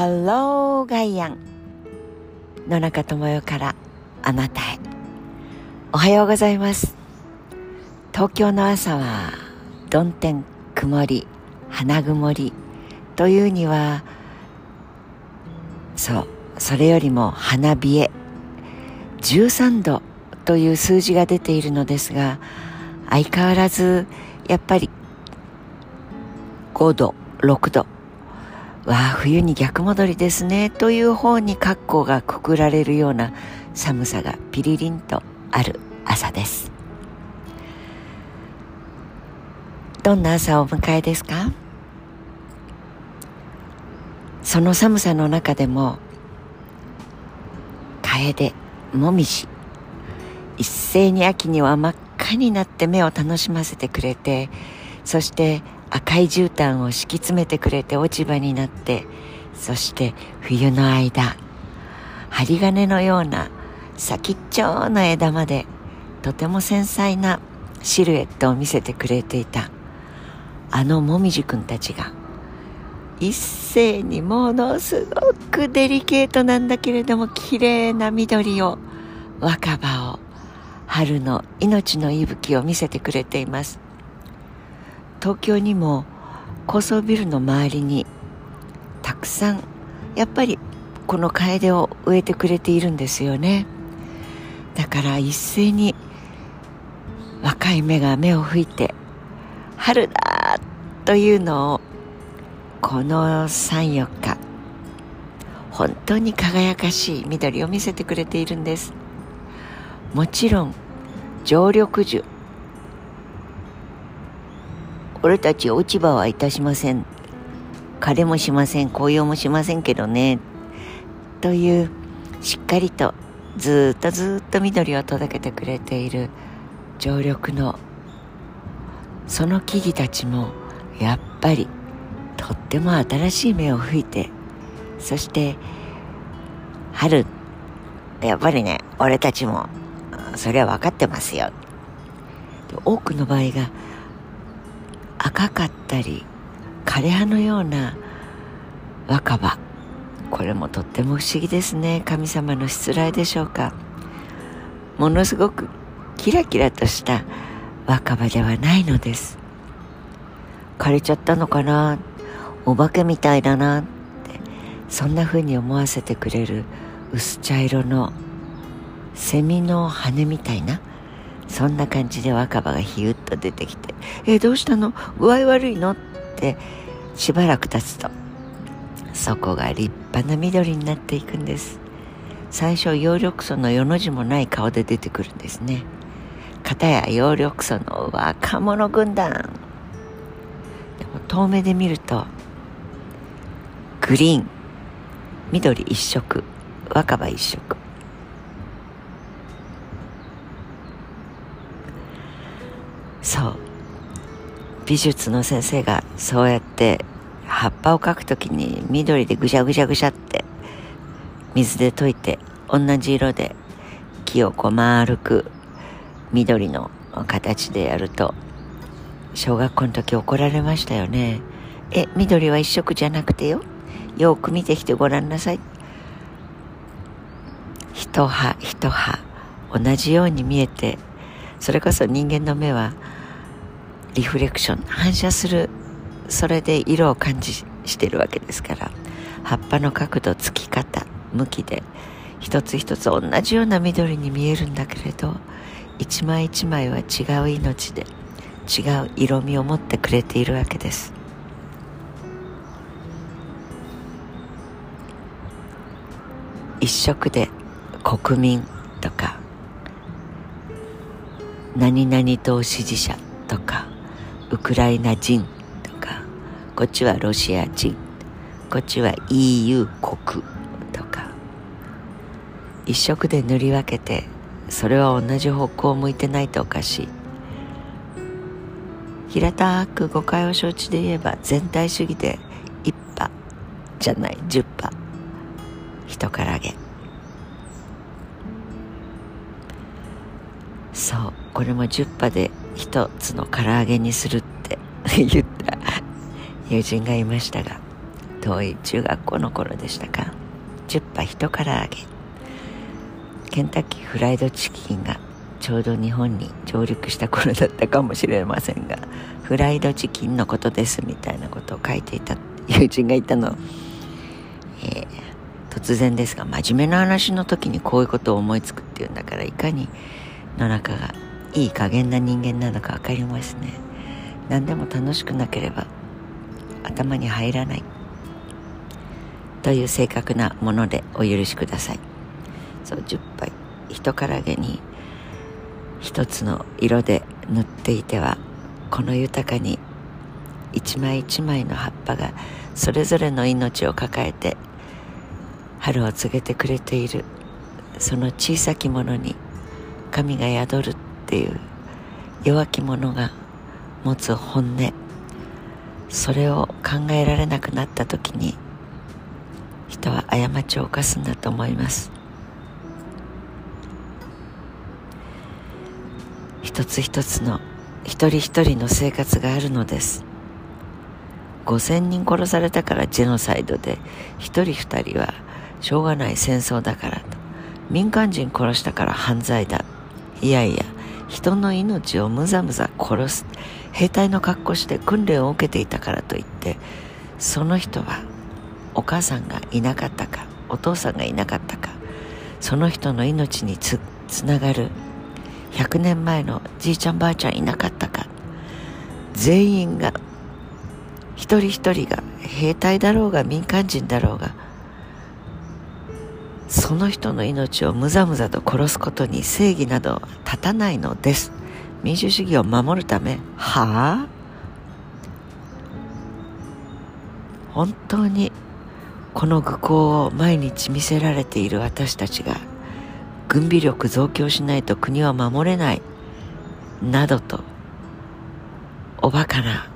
ハローガイアン野中智代からあなたへ。おはようございます。東京の朝は曇天曇り花曇りというにはそうそれよりも花冷え。13度という数字が出ているのですが相変わらずやっぱり5度6度わあ冬に逆戻りですね。という方に格好がくくられるような寒さがピリリンとある朝です。どんな朝をお迎えですか？その寒さの中でも楓もみじ。一斉に秋には真っ赤になって目を楽しませてくれてそして赤い絨毯を敷き詰めてくれて落ち葉になってそして冬の間針金のような先っちょの枝までとても繊細なシルエットを見せてくれていた。あのもみじくんたちが一斉にものすごくデリケートなんだけれども綺麗な緑を若葉を春の命の息吹を見せてくれています。東京にも高層ビルの周りにたくさんやっぱりこの楓を植えてくれているんですよね。だから一斉に若い芽が目を吹いて春だというのをこの34日本当に輝かしい緑を見せてくれているんです。もちろん常緑樹俺たち落ち葉はいたしません。枯れもしません。紅葉もしませんけどね。というしっかりとずっとずっと緑を届けてくれている常緑のその木々たちもやっぱりとっても新しい芽を吹いて。そして春やっぱりね俺たちもそれは分かってますよ。多くの場合が赤かったり枯葉のような若葉。これもとっても不思議ですね。神様のしつらいでしょうか。ものすごくキラキラとした若葉ではないのです。枯れちゃったのかな。お化けみたいだな。ってそんな風に思わせてくれる薄茶色のセミの羽みたいな。そんな感じで若葉がヒュッと出てきて「えどうしたの？具合悪いの?」ってしばらく経つとそこが立派な緑になっていくんです。最初葉緑素の世の字もない顔で出てくるんですね。片や葉緑素の若者軍団。でも遠目で見るとグリーン。緑一色。若葉一色。そう。美術の先生がそうやって葉っぱを描くときに緑でぐしゃぐしゃぐしゃって水で溶いて同じ色で木をこう丸く緑の形でやると小学校の時怒られましたよね。え緑は一色じゃなくてよ。よく見てきてごらんなさい。一葉一葉同じように見えてそれこそ人間の目はリフレクション反射するそれで色を感じしてるわけですから葉っぱの角度つき方向きで一つ一つ同じような緑に見えるんだけれど一枚一枚は違う命で違う色味を持ってくれているわけです。一色で国民とか何々党支持者とかウクライナ人とかこっちはロシア人こっちは EU 国とか一色で塗り分けてそれは同じ方向を向いてないとおかしい。平たく誤解を承知で言えば全体主義で一派じゃない十派。人からげ。そうこれも10羽で一つの唐揚げにするって 言った。友人がいましたが遠い中学校の頃でしたか。10羽一から揚げ。ケンタッキーフライドチキンがちょうど日本に上陸した頃だったかもしれませんがフライドチキンのことですみたいなことを書いていた友人がいたの、えー、突然ですが真面目な話の時にこういうことを思いつくっていうんだからいかに野中がいい加減な人間なのか分かりますね何でも楽しくなければ頭に入らない。という正確なものでお許しください。そう10杯。人からげに一つの色で塗っていてはこの豊かに一枚一枚の葉っぱがそれぞれの命を抱えて春を告げてくれているその小さきものに神が宿るっていう弱き者が持つ本音。それを考えられなくなった時に人は過ちを犯すんだと思います。一つ一つの一人一人の生活があるのです。5000人殺されたからジェノサイドで一人二人はしょうがない戦争だからと。民間人殺したから犯罪だ。いやいや人の命をむざむざ殺す兵隊の格好して訓練を受けていたからといってその人はお母さんがいなかったかお父さんがいなかったかその人の命につつながる100年前のじいちゃんばあちゃんいなかったか全員が一人一人が兵隊だろうが民間人だろうがその人の命をむざむざと殺すことに正義など立たないのです。民主主義を守るため。はあ？本当にこの愚行を毎日見せられている私たちが軍備力増強しないと国は守れない。などとおバカな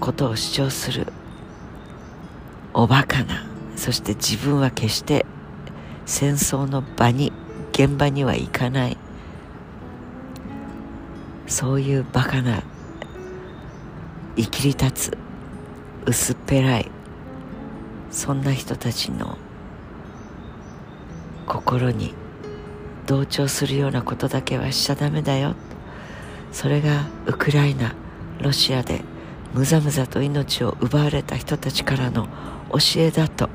ことを主張する。おバカな。そして自分は決して戦争の場に現場には行かない。そういうバカな生きり立つ薄っぺらいそんな人たちの心に同調するようなことだけはしちゃダメだよ。それがウクライナロシアでむざむざと命を奪われた人たちからの教えだと。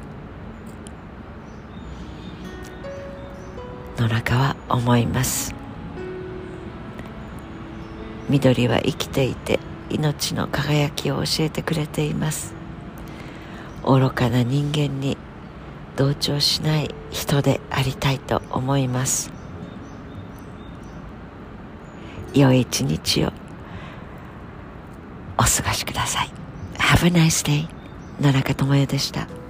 野中は思います。緑は生きていて命の輝きを教えてくれています。愚かな人間に同調しない人でありたいと思います。良い一日をお過ごしください。Have a nice day 野中智也でした。